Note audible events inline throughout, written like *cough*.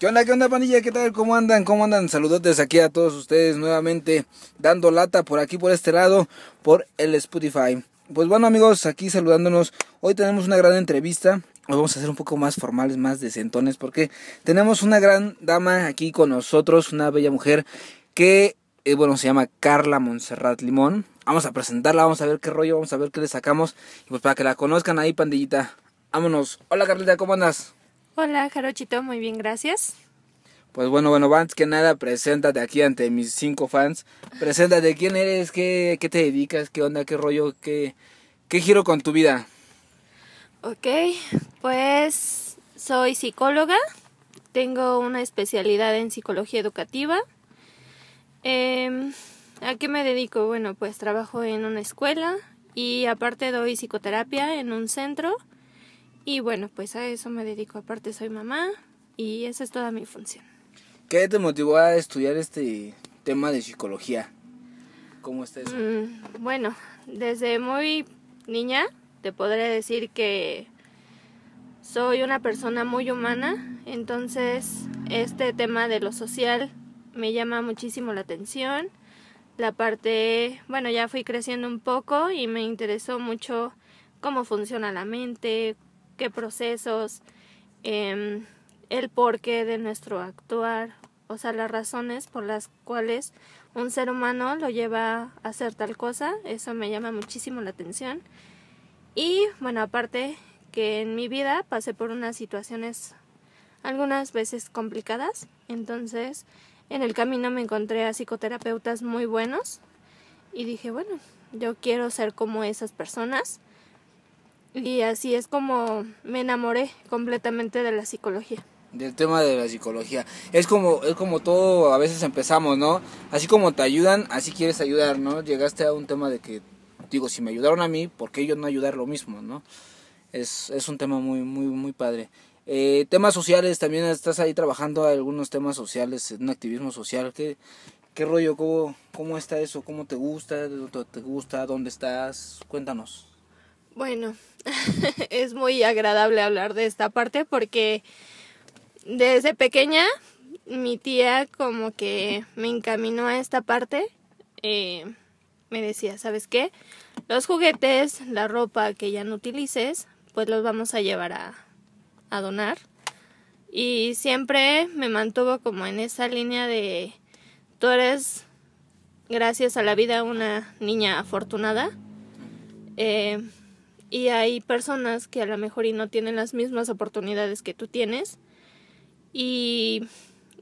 ¿Qué onda, qué onda, pandilla? ¿Qué tal? ¿Cómo andan? ¿Cómo andan? Saludotes aquí a todos ustedes nuevamente, dando lata por aquí, por este lado, por el Spotify. Pues bueno, amigos, aquí saludándonos. Hoy tenemos una gran entrevista. Hoy vamos a ser un poco más formales, más decentones, porque tenemos una gran dama aquí con nosotros, una bella mujer que, eh, bueno, se llama Carla Montserrat Limón. Vamos a presentarla, vamos a ver qué rollo, vamos a ver qué le sacamos. Y pues para que la conozcan ahí, pandillita. Vámonos. Hola, Carlita, ¿cómo andas? Hola, Jarochito, muy bien, gracias. Pues bueno, bueno, antes que nada, preséntate aquí ante mis cinco fans. Preséntate, ¿quién eres? ¿Qué, qué te dedicas? ¿Qué onda? ¿Qué rollo? ¿Qué, qué giro con tu vida? Ok, pues soy psicóloga, tengo una especialidad en psicología educativa. Eh, ¿A qué me dedico? Bueno, pues trabajo en una escuela y aparte doy psicoterapia en un centro y bueno, pues a eso me dedico. Aparte soy mamá y esa es toda mi función. ¿Qué te motivó a estudiar este tema de psicología? ¿Cómo está eso? Mm, bueno, desde muy niña te podré decir que soy una persona muy humana, entonces este tema de lo social me llama muchísimo la atención. La parte, bueno, ya fui creciendo un poco y me interesó mucho cómo funciona la mente, procesos, em, el porqué de nuestro actuar, o sea, las razones por las cuales un ser humano lo lleva a hacer tal cosa, eso me llama muchísimo la atención. Y bueno, aparte que en mi vida pasé por unas situaciones algunas veces complicadas, entonces en el camino me encontré a psicoterapeutas muy buenos y dije, bueno, yo quiero ser como esas personas y así es como me enamoré completamente de la psicología. Del tema de la psicología. Es como, es como todo, a veces empezamos, ¿no? Así como te ayudan, así quieres ayudar, ¿no? Llegaste a un tema de que, digo, si me ayudaron a mí, ¿por qué yo no ayudar lo mismo, ¿no? Es, es un tema muy, muy, muy padre. Eh, temas sociales, también estás ahí trabajando algunos temas sociales, un activismo social. ¿Qué, qué rollo? ¿Cómo, ¿Cómo está eso? ¿Cómo te gusta? ¿Te gusta? ¿Dónde estás? Cuéntanos. Bueno, *laughs* es muy agradable hablar de esta parte porque desde pequeña mi tía como que me encaminó a esta parte. Eh, me decía, ¿sabes qué? Los juguetes, la ropa que ya no utilices, pues los vamos a llevar a, a donar. Y siempre me mantuvo como en esa línea de, tú eres, gracias a la vida, una niña afortunada. Eh, y hay personas que a lo mejor y no tienen las mismas oportunidades que tú tienes y,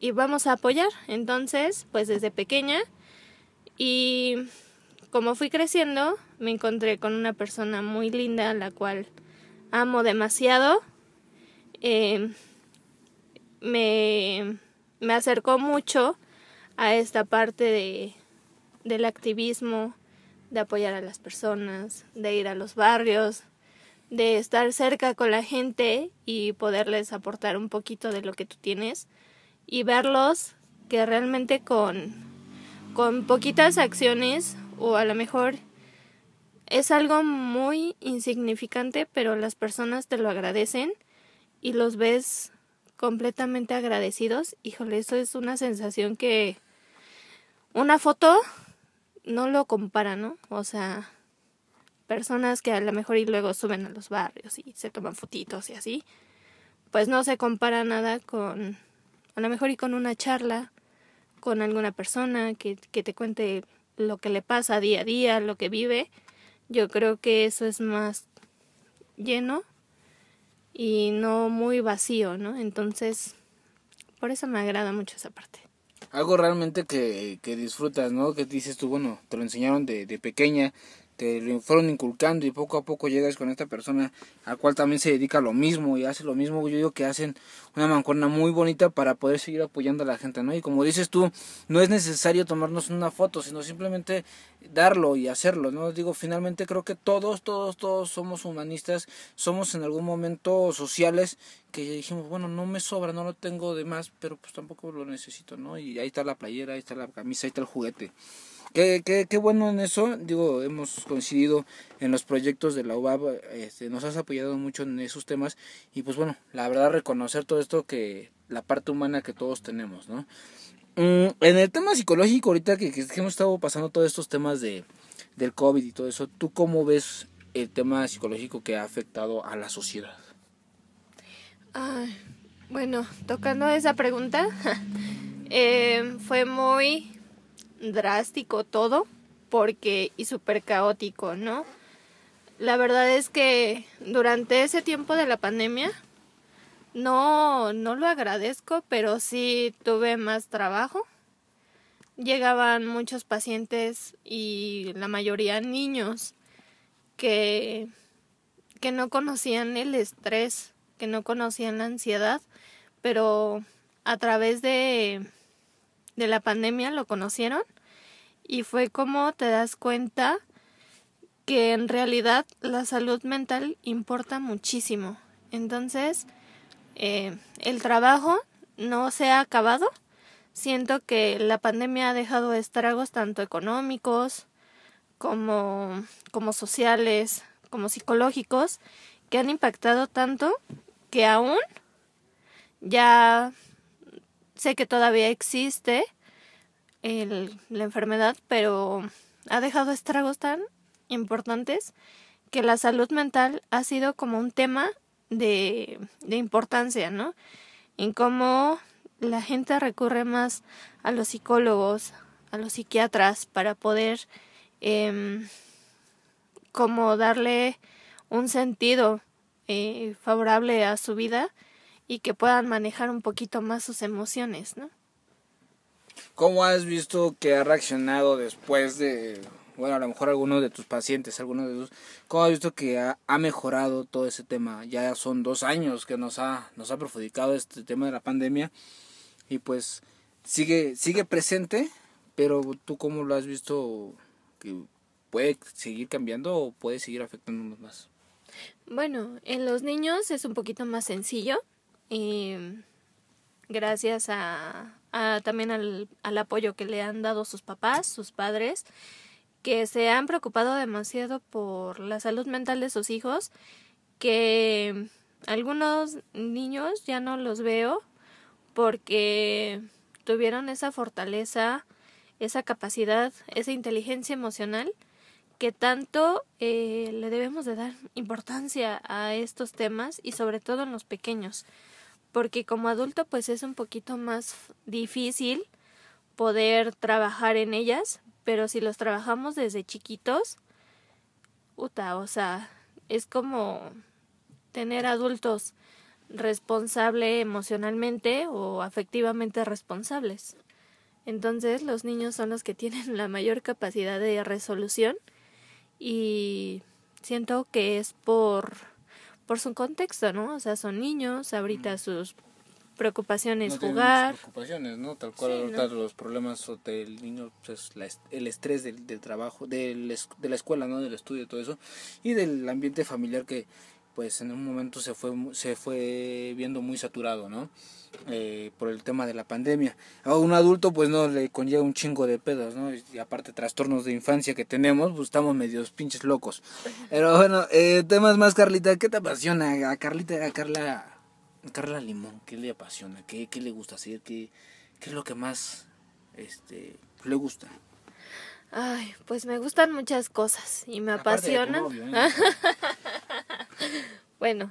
y vamos a apoyar. Entonces, pues desde pequeña y como fui creciendo, me encontré con una persona muy linda, la cual amo demasiado. Eh, me, me acercó mucho a esta parte de, del activismo, de apoyar a las personas, de ir a los barrios, de estar cerca con la gente y poderles aportar un poquito de lo que tú tienes y verlos que realmente con, con poquitas acciones o a lo mejor es algo muy insignificante, pero las personas te lo agradecen y los ves completamente agradecidos. Híjole, eso es una sensación que una foto no lo compara, ¿no? O sea, personas que a lo mejor y luego suben a los barrios y se toman fotitos y así, pues no se compara nada con, a lo mejor y con una charla con alguna persona que, que te cuente lo que le pasa día a día, lo que vive. Yo creo que eso es más lleno y no muy vacío, ¿no? Entonces, por eso me agrada mucho esa parte algo realmente que, que disfrutas, ¿no? Que dices tú, bueno, te lo enseñaron de, de pequeña, te lo fueron inculcando y poco a poco llegas con esta persona al cual también se dedica lo mismo y hace lo mismo. Yo digo que hacen una mancuerna muy bonita para poder seguir apoyando a la gente, ¿no? Y como dices tú, no es necesario tomarnos una foto, sino simplemente darlo y hacerlo, ¿no? Digo, finalmente creo que todos, todos, todos somos humanistas, somos en algún momento sociales que dijimos, bueno, no me sobra, no lo tengo de más, pero pues tampoco lo necesito, ¿no? Y ahí está la playera, ahí está la camisa, ahí está el juguete. Qué, qué, qué bueno en eso, digo, hemos coincidido en los proyectos de la UBAB, este, nos has apoyado mucho en esos temas y pues bueno, la verdad reconocer todo esto que la parte humana que todos tenemos, ¿no? Mm, en el tema psicológico, ahorita que, que, hemos estado pasando todos estos temas de, del COVID y todo eso, ¿tú cómo ves el tema psicológico que ha afectado a la sociedad? bueno, tocando esa pregunta, *laughs* eh, fue muy drástico todo porque y súper caótico, ¿no? La verdad es que durante ese tiempo de la pandemia no, no lo agradezco, pero sí tuve más trabajo. Llegaban muchos pacientes y la mayoría niños que, que no conocían el estrés, que no conocían la ansiedad, pero a través de, de la pandemia lo conocieron y fue como te das cuenta que en realidad la salud mental importa muchísimo. Entonces, eh, el trabajo no se ha acabado. Siento que la pandemia ha dejado estragos tanto económicos como, como sociales, como psicológicos, que han impactado tanto que aún ya sé que todavía existe el, la enfermedad, pero ha dejado estragos tan importantes que la salud mental ha sido como un tema de, importancia, ¿no? En cómo la gente recurre más a los psicólogos, a los psiquiatras para poder eh, como darle un sentido eh, favorable a su vida y que puedan manejar un poquito más sus emociones, ¿no? ¿Cómo has visto que ha reaccionado después de bueno, a lo mejor alguno de tus pacientes, alguno de tus, ¿cómo has visto que ha, ha, mejorado todo ese tema? Ya son dos años que nos ha, nos ha perjudicado este tema de la pandemia y pues sigue, sigue presente, pero tú cómo lo has visto que puede seguir cambiando o puede seguir afectándonos más? Bueno, en los niños es un poquito más sencillo. y gracias a, a también al, al apoyo que le han dado sus papás, sus padres que se han preocupado demasiado por la salud mental de sus hijos, que algunos niños ya no los veo porque tuvieron esa fortaleza, esa capacidad, esa inteligencia emocional que tanto eh, le debemos de dar importancia a estos temas y sobre todo en los pequeños porque como adulto pues es un poquito más difícil poder trabajar en ellas pero si los trabajamos desde chiquitos, uta, o sea, es como tener adultos responsable emocionalmente o afectivamente responsables. Entonces los niños son los que tienen la mayor capacidad de resolución y siento que es por por su contexto, ¿no? O sea, son niños, ahorita sus preocupaciones jugar. Preocupaciones, ¿no? Tal cual los problemas del niño, pues el estrés del, del trabajo, del, de la escuela, ¿no? Del estudio, todo eso. Y del ambiente familiar que pues en un momento se fue, se fue viendo muy saturado, ¿no? Eh, por el tema de la pandemia. A un adulto pues no le conlleva un chingo de pedos, ¿no? Y aparte trastornos de infancia que tenemos, pues estamos medios pinches locos. Pero bueno, eh, temas más, Carlita, ¿qué te apasiona? A Carlita, a Carla Carla Limón, ¿qué le apasiona? ¿Qué, qué le gusta hacer? ¿Qué, ¿Qué, es lo que más este, le gusta? Ay, pues me gustan muchas cosas y me apasionan. *laughs* bueno,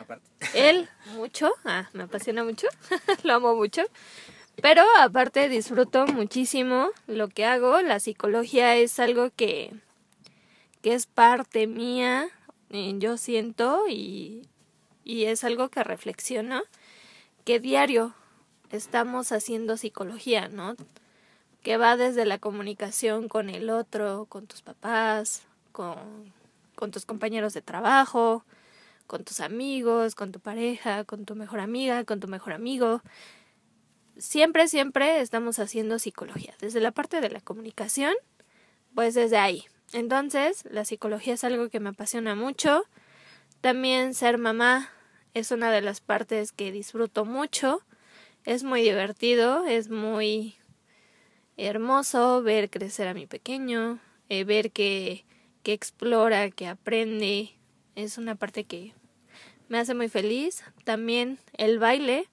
aparte. él *laughs* mucho, ah, me apasiona mucho, *laughs* lo amo mucho. Pero aparte disfruto muchísimo lo que hago. La psicología es algo que, que es parte mía, eh, yo siento y y es algo que reflexiono que diario estamos haciendo psicología, ¿no? Que va desde la comunicación con el otro, con tus papás, con, con tus compañeros de trabajo, con tus amigos, con tu pareja, con tu mejor amiga, con tu mejor amigo. Siempre, siempre estamos haciendo psicología. Desde la parte de la comunicación, pues desde ahí. Entonces, la psicología es algo que me apasiona mucho también ser mamá es una de las partes que disfruto mucho. Es muy divertido, es muy hermoso ver crecer a mi pequeño, eh, ver que, que explora, que aprende. Es una parte que me hace muy feliz. También el baile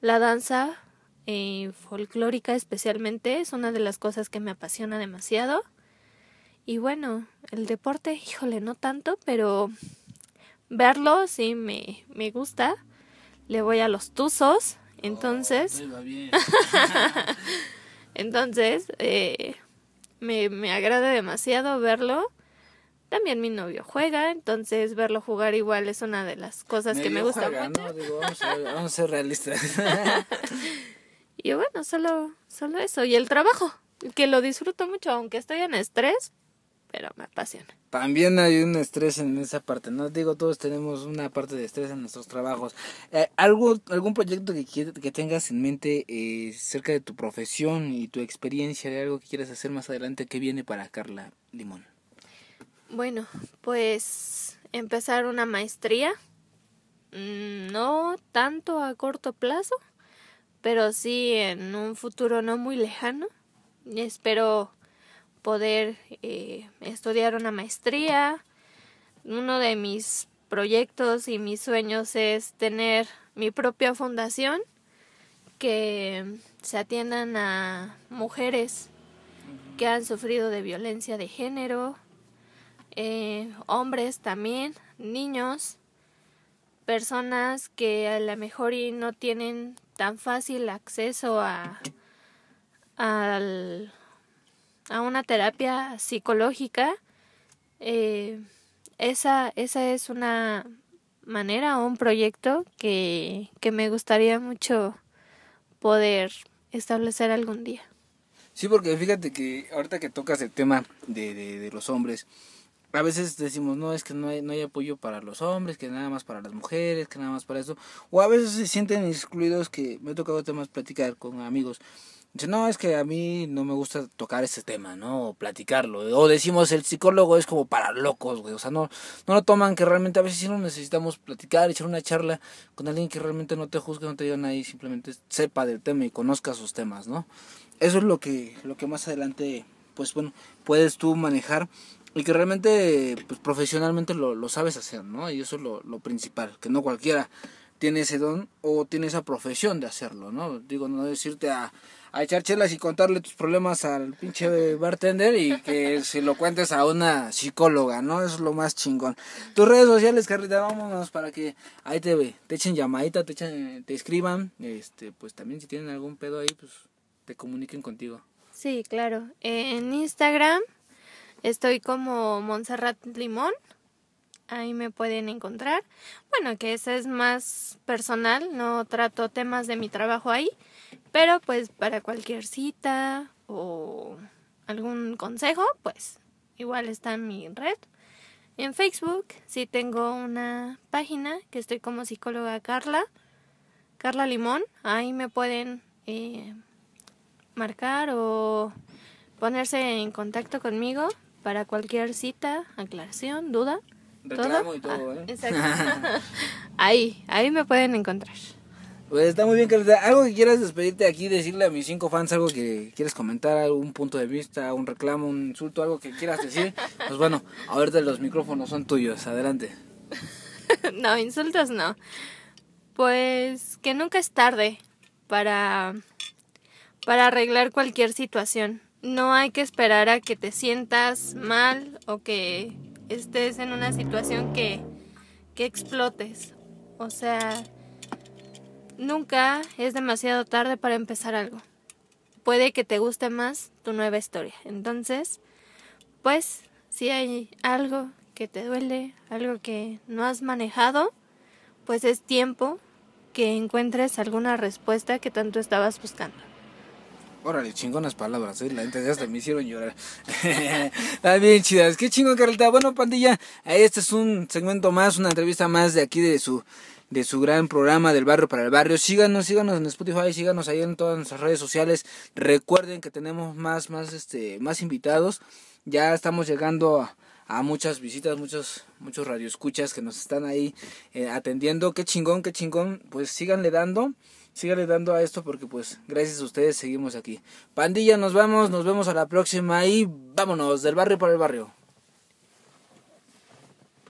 La danza eh, folclórica especialmente es una de las cosas que me apasiona demasiado. Y bueno, el deporte, híjole, no tanto, pero verlo sí me, me gusta. Le voy a los tuzos, entonces... *laughs* entonces, eh, me, me agrada demasiado verlo. También mi novio juega, entonces verlo jugar igual es una de las cosas que me gusta mucho. vamos, a, ser realistas. *laughs* y bueno, solo, solo eso. Y el trabajo, que lo disfruto mucho, aunque estoy en estrés, pero me apasiona. También hay un estrés en esa parte, ¿no? Digo, todos tenemos una parte de estrés en nuestros trabajos. Eh, ¿algo, ¿Algún proyecto que, que tengas en mente eh, cerca de tu profesión y tu experiencia de algo que quieras hacer más adelante que viene para Carla Limón? Bueno, pues empezar una maestría, mm, no tanto a corto plazo, pero sí en un futuro no muy lejano. Espero poder eh, estudiar una maestría. Uno de mis proyectos y mis sueños es tener mi propia fundación que se atiendan a mujeres que han sufrido de violencia de género, eh, hombres también, niños, personas que a lo mejor y no tienen tan fácil acceso a, a una terapia psicológica. Eh, esa, esa es una manera o un proyecto que, que me gustaría mucho poder establecer algún día. Sí, porque fíjate que ahorita que tocas el tema de, de, de los hombres, a veces decimos, no, es que no hay, no hay apoyo para los hombres, que nada más para las mujeres, que nada más para eso. O a veces se sienten excluidos, que me ha tocado temas platicar con amigos. Dicen, no, es que a mí no me gusta tocar ese tema, ¿no? O platicarlo. O decimos, el psicólogo es como para locos, güey. O sea, no, no lo toman que realmente a veces sí no necesitamos platicar, echar una charla con alguien que realmente no te juzgue, no te diga nada y simplemente sepa del tema y conozca sus temas, ¿no? Eso es lo que, lo que más adelante, pues bueno, puedes tú manejar y que realmente pues profesionalmente lo, lo sabes hacer, ¿no? Y eso es lo, lo, principal, que no cualquiera tiene ese don o tiene esa profesión de hacerlo, ¿no? Digo, no decirte a, a echar chelas y contarle tus problemas al pinche bartender y que se lo cuentes a una psicóloga, ¿no? Eso es lo más chingón. Tus redes sociales, Carlita, vámonos para que ahí te, te echen llamadita, te, echen, te escriban, este, pues también si tienen algún pedo ahí, pues te comuniquen contigo. Sí, claro. En Instagram Estoy como Montserrat Limón. Ahí me pueden encontrar. Bueno, que ese es más personal, no trato temas de mi trabajo ahí, pero pues para cualquier cita o algún consejo, pues igual está en mi red. En Facebook sí tengo una página que estoy como psicóloga Carla, Carla Limón. Ahí me pueden eh, marcar o ponerse en contacto conmigo para cualquier cita, aclaración, duda. Reclamo y todo, ¿eh? Exacto. *laughs* ahí, ahí me pueden encontrar. Pues está muy bien, Carlita. ¿Algo que quieras despedirte aquí, decirle a mis cinco fans, algo que quieres comentar, algún punto de vista, un reclamo, un insulto, algo que quieras decir? Pues bueno, ahorita los micrófonos son tuyos, adelante. *laughs* no, insultos no. Pues que nunca es tarde para, para arreglar cualquier situación no hay que esperar a que te sientas mal o que estés en una situación que, que explotes. O sea, nunca es demasiado tarde para empezar algo. Puede que te guste más tu nueva historia. Entonces, pues, si hay algo que te duele, algo que no has manejado, pues es tiempo que encuentres alguna respuesta que tanto estabas buscando. Órale, chingonas palabras, ¿eh? la gente hasta me hicieron llorar. Está *laughs* bien chidas. Qué chingón, Carlita. Bueno, pandilla, este es un segmento más, una entrevista más de aquí de su de su gran programa del barrio para el barrio. Síganos, síganos en Spotify, síganos ahí en todas nuestras redes sociales. Recuerden que tenemos más, más, este, más invitados. Ya estamos llegando a, a muchas visitas, muchos, muchos radioescuchas que nos están ahí eh, atendiendo. Qué chingón, qué chingón. Pues síganle dando síganle dando a esto porque pues gracias a ustedes seguimos aquí. Pandilla, nos vamos, nos vemos a la próxima y vámonos del barrio para el barrio.